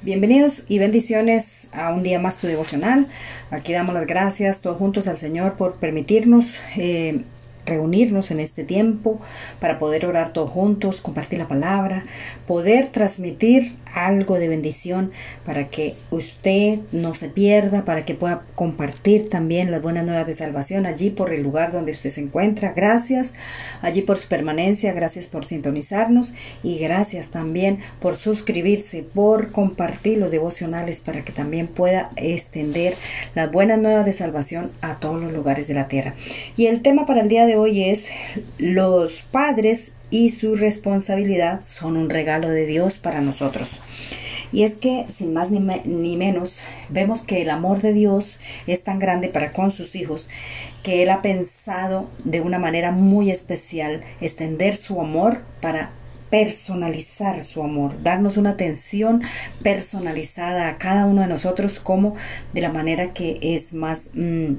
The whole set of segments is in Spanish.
Bienvenidos y bendiciones a un día más tu devocional. Aquí damos las gracias todos juntos al Señor por permitirnos eh, reunirnos en este tiempo para poder orar todos juntos, compartir la palabra, poder transmitir algo de bendición para que usted no se pierda, para que pueda compartir también las buenas nuevas de salvación allí por el lugar donde usted se encuentra. Gracias allí por su permanencia, gracias por sintonizarnos y gracias también por suscribirse, por compartir los devocionales para que también pueda extender las buenas nuevas de salvación a todos los lugares de la tierra. Y el tema para el día de hoy es los padres y su responsabilidad son un regalo de Dios para nosotros. Y es que, sin más ni, ni, menos, vemos que el amor de Dios es tan grande para con sus hijos que Él ha pensado de una manera muy especial extender su amor para personalizar su amor, darnos una atención personalizada a cada uno de nosotros como de la manera que es más... Mm,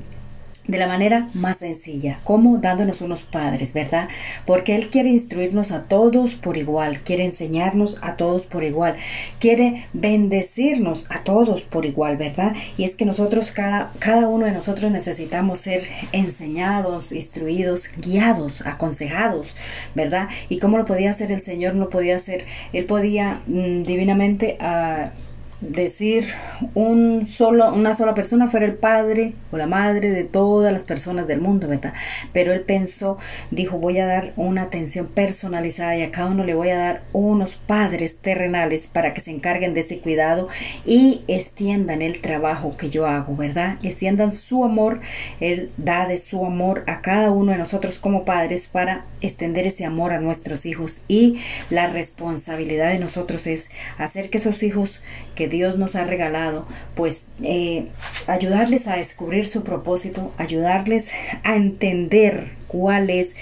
de la manera más sencilla, como dándonos unos padres, ¿verdad? Porque Él quiere instruirnos a todos por igual, quiere enseñarnos a todos por igual, quiere bendecirnos a todos por igual, ¿verdad? Y es que nosotros, cada, cada uno de nosotros necesitamos ser enseñados, instruidos, guiados, aconsejados, ¿verdad? Y cómo lo podía hacer el Señor, no podía hacer, Él podía mm, divinamente... Uh, decir un solo, una sola persona fuera el padre o la madre de todas las personas del mundo, ¿verdad? Pero él pensó, dijo, voy a dar una atención personalizada y a cada uno le voy a dar unos padres terrenales para que se encarguen de ese cuidado y extiendan el trabajo que yo hago, ¿verdad? Extiendan su amor, él da de su amor a cada uno de nosotros como padres para extender ese amor a nuestros hijos y la responsabilidad de nosotros es hacer que esos hijos que Dios nos ha regalado, pues eh, ayudarles a descubrir su propósito, ayudarles a entender cuál es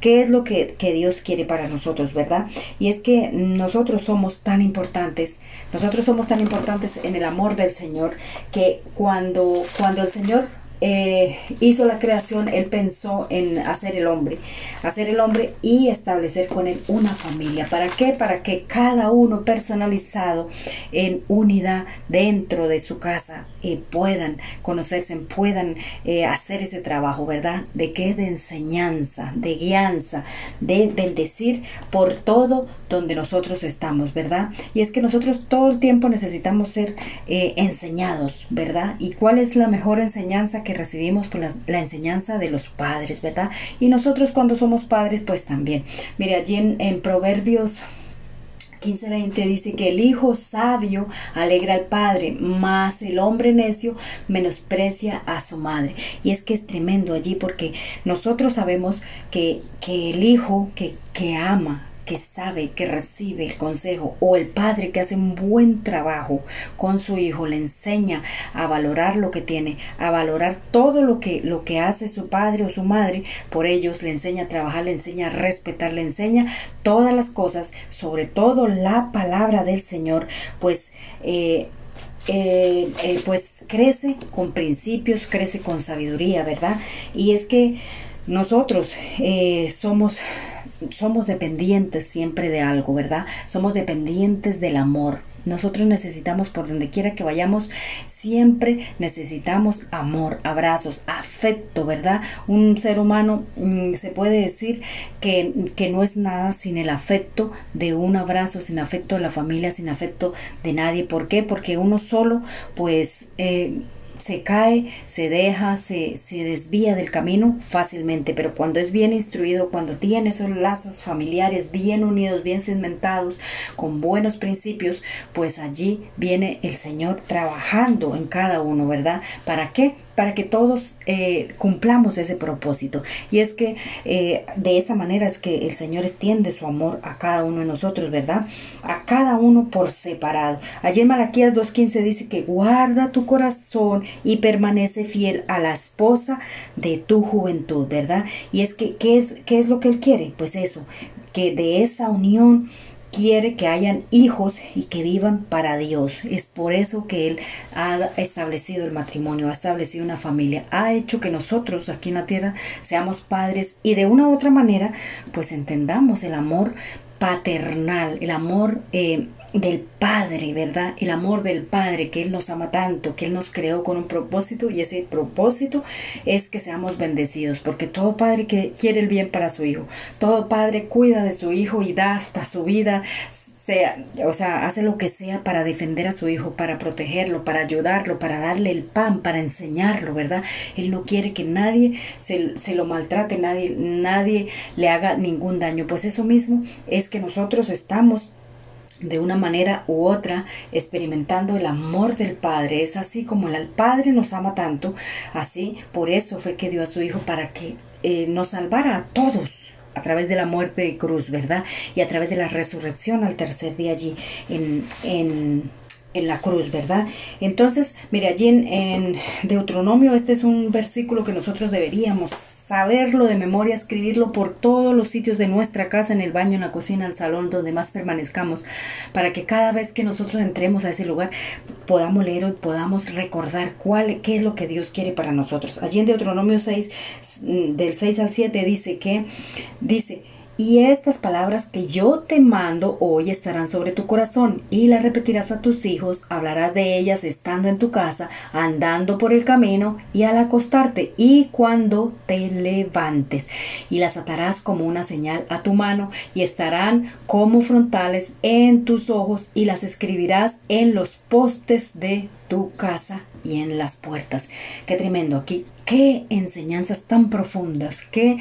qué es lo que, que, Dios quiere para nosotros, ¿verdad? Y es que nosotros somos tan importantes, nosotros somos tan importantes en el amor del Señor, que cuando, cuando el Señor eh, hizo la creación, él pensó en hacer el hombre, hacer el hombre y establecer con él una familia. ¿Para qué? Para que cada uno personalizado en unidad dentro de su casa eh, puedan conocerse, puedan eh, hacer ese trabajo, ¿verdad? De qué? De enseñanza, de guianza, de bendecir por todo donde nosotros estamos, ¿verdad? Y es que nosotros todo el tiempo necesitamos ser enseñados, ¿verdad? ¿Y cuál es la mejor enseñanza que recibimos por la, enseñanza de los padres, ¿verdad? Y nosotros cuando somos padres, pues también. Mire, allí en, en Proverbios 15:20 dice que el hijo sabio alegra al padre, más el hombre necio menosprecia a su madre. Y es que es tremendo allí porque nosotros sabemos que, que el hijo que, que ama, que sabe, que recibe el consejo, o el padre que hace un buen trabajo con su hijo, le enseña a valorar lo que tiene, a valorar todo lo que, lo que hace su padre o su madre por ellos, le enseña a trabajar, le enseña a respetar, le enseña todas las cosas, sobre todo la palabra del Señor, pues eh, eh, eh, pues crece con principios, crece con sabiduría, ¿verdad? Y es que nosotros somos somos dependientes siempre de algo, ¿verdad? Somos dependientes del amor. Nosotros necesitamos, por donde quiera que vayamos, siempre necesitamos amor, abrazos, afecto, ¿verdad? Un ser humano mm, se puede decir que, que, no es nada sin el afecto de un abrazo, sin afecto de la familia, sin afecto de nadie. ¿Por qué? Porque uno solo, pues... Eh, se cae, se deja, se, se desvía del camino fácilmente, pero cuando es bien instruido, cuando tiene esos lazos familiares bien unidos, bien cimentados, con buenos principios, pues allí viene el Señor trabajando en cada uno, ¿verdad? ¿Para qué? Para que todos eh, cumplamos ese propósito. Y es que eh, de esa manera es que el Señor extiende su amor a cada uno de nosotros, ¿verdad? A cada uno por separado. En Malaquías 2.15 dice que guarda tu corazón y permanece fiel a la esposa de tu juventud, ¿verdad? Y es que, ¿qué es, qué es lo que Él quiere? Pues eso, que de esa unión quiere que hayan hijos y que vivan para Dios. Es por eso que Él ha establecido el matrimonio, ha establecido una familia, ha hecho que nosotros aquí en la tierra seamos padres y de una u otra manera pues entendamos el amor paternal, el amor eh, del Padre, ¿verdad? El amor del Padre, que Él nos ama tanto, que Él nos creó con un propósito y ese propósito es que seamos bendecidos, porque todo Padre que quiere el bien para su Hijo, todo Padre cuida de su Hijo y da hasta su vida, sea, o sea, hace lo que sea para defender a su hijo, para protegerlo, para ayudarlo, para darle el pan, para enseñarlo, ¿verdad? Él no quiere que nadie se, lo maltrate, nadie, nadie le haga ningún daño. Pues eso mismo es que nosotros estamos de una manera u otra experimentando el amor del Padre. Es así como el Padre nos ama tanto, así por eso fue que dio a su Hijo para que eh, nos salvara a todos a través de la muerte de cruz, ¿verdad? Y a través de la resurrección al tercer día allí en, en, en la cruz, ¿verdad? Entonces, mire, allí en, en Deuteronomio, este es un versículo que nosotros deberíamos saberlo de memoria, escribirlo por todos los sitios de nuestra casa, en el baño, en la cocina, en el salón, donde más permanezcamos, para que cada vez que nosotros entremos a ese lugar podamos leer y podamos recordar cuál, qué es lo que Dios quiere para nosotros. Allí en Deuteronomio 6, del 6 al 7, dice que, dice, y estas palabras que yo te mando hoy estarán sobre tu corazón, y las repetirás a tus hijos, hablarás de ellas estando en tu casa, andando por el camino, y al acostarte, y cuando te levantes, y las atarás como una señal a tu mano, y estarán como frontales en tus ojos, y las escribirás en los postes de tu casa y en las puertas. Qué tremendo aquí qué enseñanzas tan profundas, que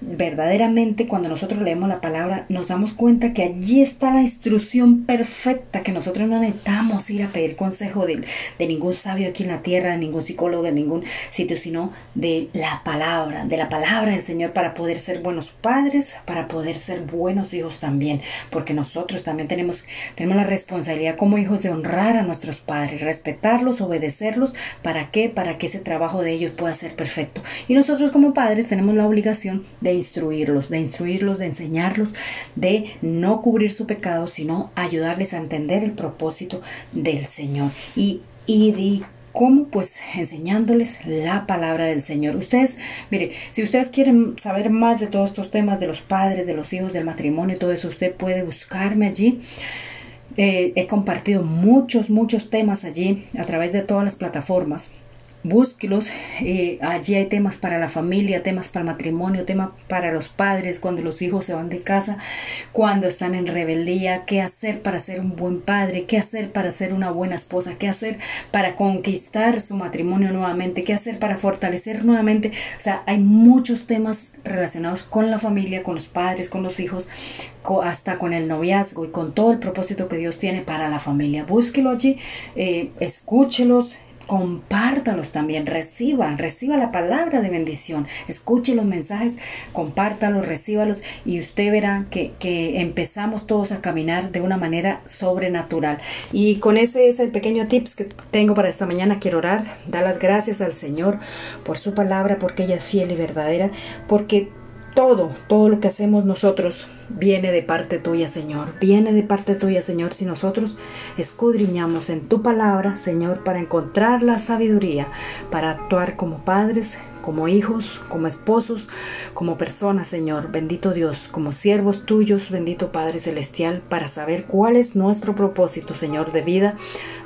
verdaderamente cuando nosotros leemos la palabra nos damos cuenta que allí está la instrucción perfecta, que nosotros no necesitamos ir a pedir consejo de, de ningún sabio aquí en la tierra, de ningún psicólogo, de ningún sitio, sino de la palabra, de la palabra del Señor para poder ser buenos padres, para poder ser buenos hijos también, porque nosotros también tenemos, tenemos la responsabilidad como hijos de honrar a nuestros padres, respetarlos, obedecerlos, ¿para qué? Para que ese trabajo de ellos pueda ser perfecto. Y nosotros como padres tenemos la obligación de instruirlos, de instruirlos, de enseñarlos, de no cubrir su pecado, sino ayudarles a entender el propósito del Señor. Y, y de ¿Cómo? Pues enseñándoles la palabra del Señor. Ustedes, mire, si ustedes quieren saber más de todos estos temas de los padres, de los hijos, del matrimonio, todo eso, usted puede buscarme allí. Eh, he compartido muchos, muchos temas allí a través de todas las plataformas búsquelos. Eh, allí hay temas para la familia, temas para el matrimonio, temas para los padres, cuando los hijos se van de casa, cuando están en rebeldía, qué hacer para ser un buen padre, qué hacer para ser una buena esposa, qué hacer para conquistar su matrimonio nuevamente, qué hacer para fortalecer nuevamente. O sea, hay muchos temas relacionados con la familia, con los padres, con los hijos, hasta con el noviazgo y con todo el propósito que Dios tiene para la familia. Búsquelo allí, eh, escúchelos, compártalos también, reciba, reciba la palabra de bendición, escuche los mensajes, compártalos, recíbalos y usted verá que, que, empezamos todos a caminar de una manera sobrenatural. Y con ese es el pequeño tips que tengo para esta mañana. Quiero orar, dar las gracias al Señor por su palabra, porque ella es fiel y verdadera, porque todo, todo lo que hacemos nosotros viene de parte tuya, Señor. Viene de parte tuya, Señor, si nosotros escudriñamos en tu palabra, Señor, para encontrar la sabiduría, para actuar como padres, como hijos, como esposos, como personas, Señor, bendito Dios, como siervos tuyos, bendito Padre Celestial, para saber cuál es nuestro propósito, Señor, de vida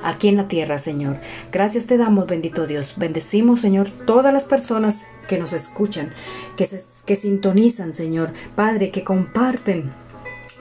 aquí en la tierra, Señor. Gracias te damos, bendito Dios. Bendecimos, Señor, todas las personas que nos escuchan, que, se, que sintonizan, Señor, Padre, que comparten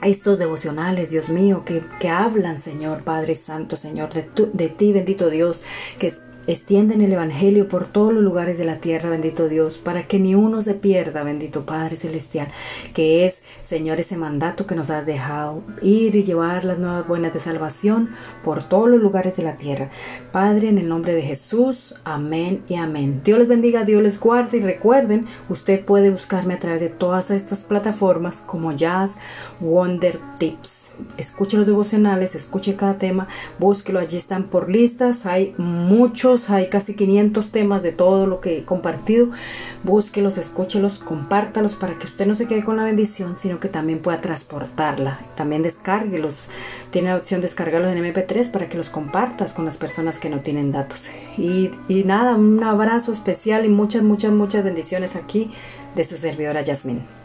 estos devocionales, Dios mío, que, que hablan, Señor, Padre Santo, Señor, de, tu, de ti, bendito Dios, que Extienden el Evangelio por todos los lugares de la tierra, bendito Dios, para que ni uno se pierda, bendito Padre Celestial, que es, Señor, ese mandato que nos has dejado, ir y llevar las nuevas buenas de salvación por todos los lugares de la tierra. Padre, en el nombre de Jesús, amén y amén. Dios les bendiga, Dios les guarde y recuerden, usted puede buscarme a través de todas estas plataformas como Jazz Wonder Tips escuche los devocionales, escuche cada tema, búsquelo, allí están por listas, hay hay casi 500 temas de todo lo que he compartido, búsquelos, escúchelos, compártalos para que usted no se quede con la bendición, sino que también pueda transportarla, también descárguelos, tiene la opción de descargarlos en MP3 para que los compartas con las personas que no tienen datos. Y, y nada, un abrazo especial y muchas, muchas, muchas bendiciones aquí de su servidora Yasmin.